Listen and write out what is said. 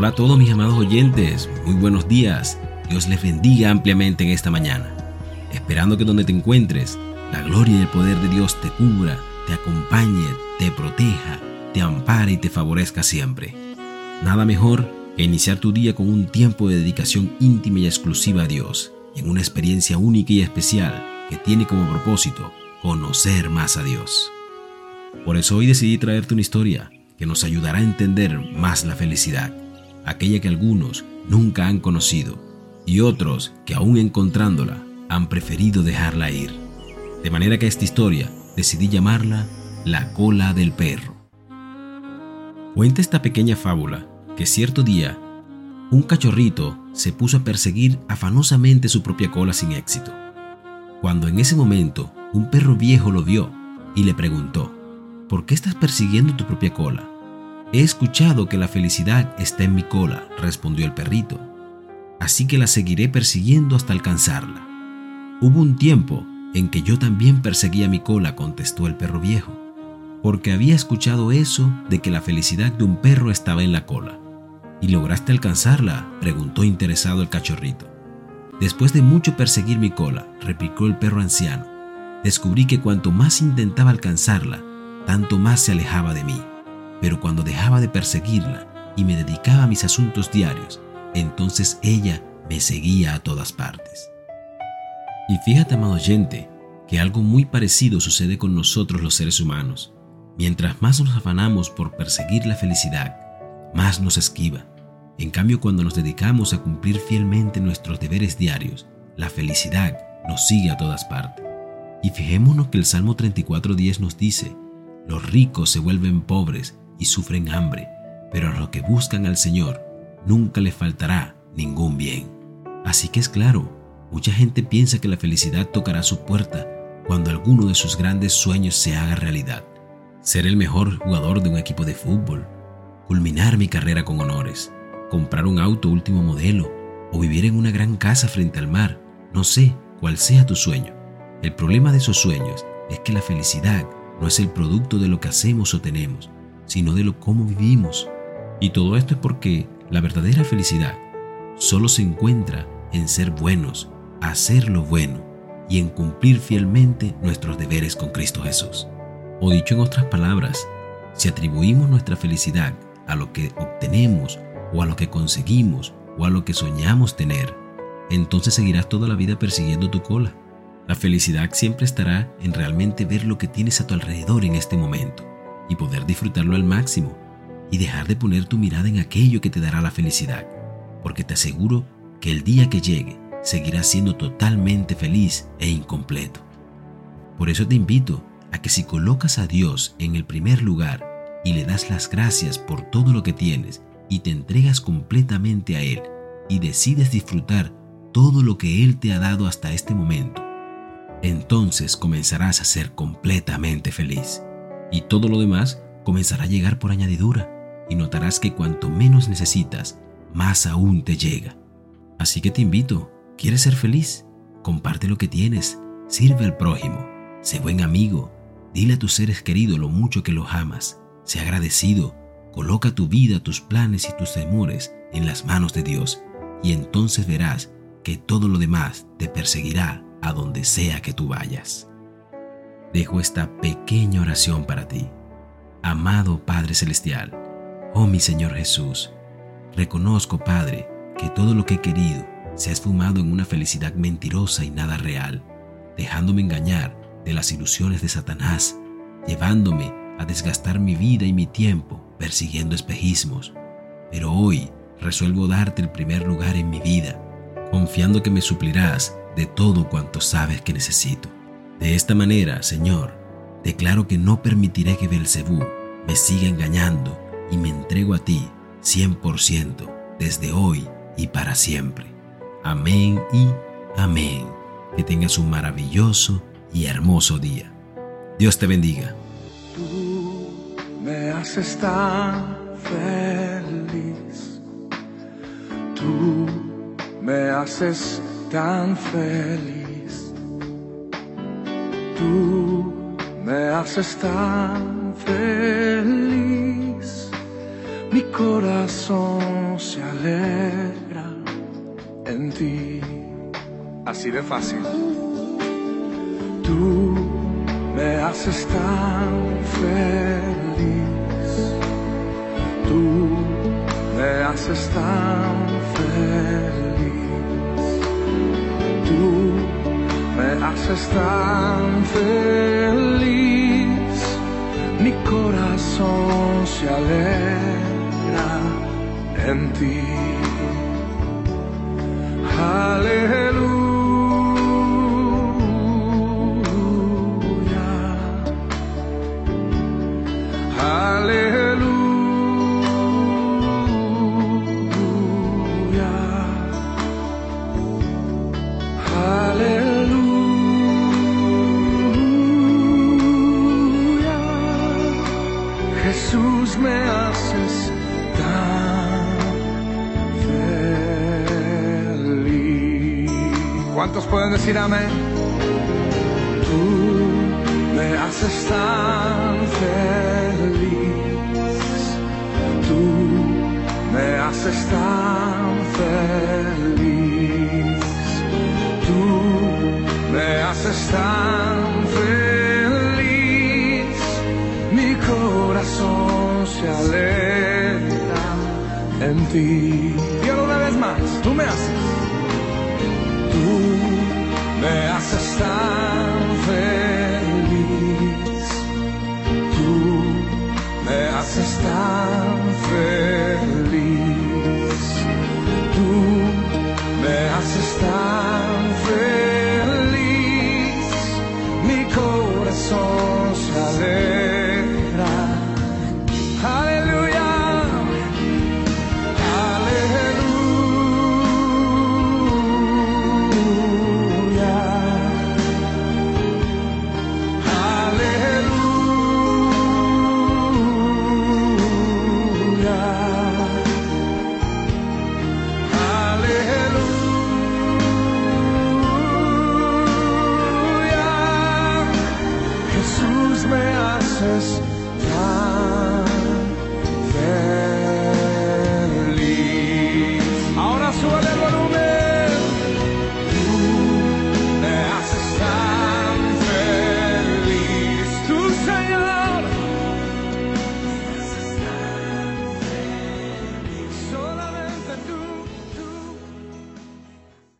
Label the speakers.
Speaker 1: Hola a todos mis amados oyentes, muy buenos días. Dios les bendiga ampliamente en esta mañana. Esperando que donde te encuentres, la gloria y el poder de Dios te cubra, te acompañe, te proteja, te ampare y te favorezca siempre. Nada mejor que iniciar tu día con un tiempo de dedicación íntima y exclusiva a Dios, en una experiencia única y especial que tiene como propósito conocer más a Dios. Por eso hoy decidí traerte una historia que nos ayudará a entender más la felicidad, aquella que algunos nunca han conocido y otros que aún encontrándola han preferido dejarla ir. De manera que esta historia decidí llamarla La cola del perro. Cuenta esta pequeña fábula que cierto día un cachorrito se puso a perseguir afanosamente su propia cola sin éxito. Cuando en ese momento un perro viejo lo vio y le preguntó, ¿por qué estás persiguiendo tu propia cola? He escuchado que la felicidad está en mi cola, respondió el perrito, así que la seguiré persiguiendo hasta alcanzarla. Hubo un tiempo en que yo también perseguía mi cola, contestó el perro viejo, porque había escuchado eso de que la felicidad de un perro estaba en la cola. ¿Y lograste alcanzarla? preguntó interesado el cachorrito. Después de mucho perseguir mi cola, replicó el perro anciano, descubrí que cuanto más intentaba alcanzarla, tanto más se alejaba de mí. Pero cuando dejaba de perseguirla y me dedicaba a mis asuntos diarios, entonces ella me seguía a todas partes. Y fíjate, amado oyente, que algo muy parecido sucede con nosotros los seres humanos. Mientras más nos afanamos por perseguir la felicidad, más nos esquiva. En cambio, cuando nos dedicamos a cumplir fielmente nuestros deberes diarios, la felicidad nos sigue a todas partes. Y fijémonos que el Salmo 34.10 nos dice, los ricos se vuelven pobres y sufren hambre, pero a los que buscan al Señor nunca les faltará ningún bien. Así que es claro, mucha gente piensa que la felicidad tocará su puerta cuando alguno de sus grandes sueños se haga realidad. Ser el mejor jugador de un equipo de fútbol, culminar mi carrera con honores, comprar un auto último modelo o vivir en una gran casa frente al mar, no sé cuál sea tu sueño. El problema de esos sueños es que la felicidad no es el producto de lo que hacemos o tenemos, sino de lo cómo vivimos. Y todo esto es porque la verdadera felicidad solo se encuentra en ser buenos, hacer lo bueno y en cumplir fielmente nuestros deberes con Cristo Jesús. O dicho en otras palabras, si atribuimos nuestra felicidad a lo que obtenemos o a lo que conseguimos o a lo que soñamos tener, entonces seguirás toda la vida persiguiendo tu cola. La felicidad siempre estará en realmente ver lo que tienes a tu alrededor en este momento y poder disfrutarlo al máximo y dejar de poner tu mirada en aquello que te dará la felicidad, porque te aseguro que el día que llegue seguirás siendo totalmente feliz e incompleto. Por eso te invito a que si colocas a Dios en el primer lugar y le das las gracias por todo lo que tienes y te entregas completamente a Él y decides disfrutar todo lo que Él te ha dado hasta este momento, entonces comenzarás a ser completamente feliz y todo lo demás comenzará a llegar por añadidura y notarás que cuanto menos necesitas, más aún te llega. Así que te invito, ¿quieres ser feliz? Comparte lo que tienes, sirve al prójimo, sé buen amigo, dile a tus seres queridos lo mucho que los amas, sé agradecido, coloca tu vida, tus planes y tus temores en las manos de Dios y entonces verás que todo lo demás te perseguirá a donde sea que tú vayas dejo esta pequeña oración para ti. Amado Padre Celestial, oh mi Señor Jesús, reconozco, Padre, que todo lo que he querido se ha esfumado en una felicidad mentirosa y nada real, dejándome engañar de las ilusiones de Satanás, llevándome a desgastar mi vida y mi tiempo persiguiendo espejismos. Pero hoy resuelvo darte el primer lugar en mi vida, confiando que me suplirás de todo cuanto sabes que necesito. De esta manera, Señor, declaro que no permitiré que Belcebú me siga engañando y me entrego a ti 100% desde hoy y para siempre. Amén y amén. Que tengas un maravilloso y hermoso día. Dios te bendiga.
Speaker 2: Tú me haces tan feliz. Tú me haces tan feliz tú me haces tan feliz mi corazón se alegra en ti. Así de fácil. Tú me haces tan feliz. Tú me haces tan feliz. Haces tan feliz. Mi corazón se alegra en ti. ¿Cuántos pueden decir amén? Tú me haces tan feliz. Tú me haces tan feliz. Tú me haces tan feliz. Mi corazón se alegra en ti. Y ahora una vez más, tú me haces. Feliz.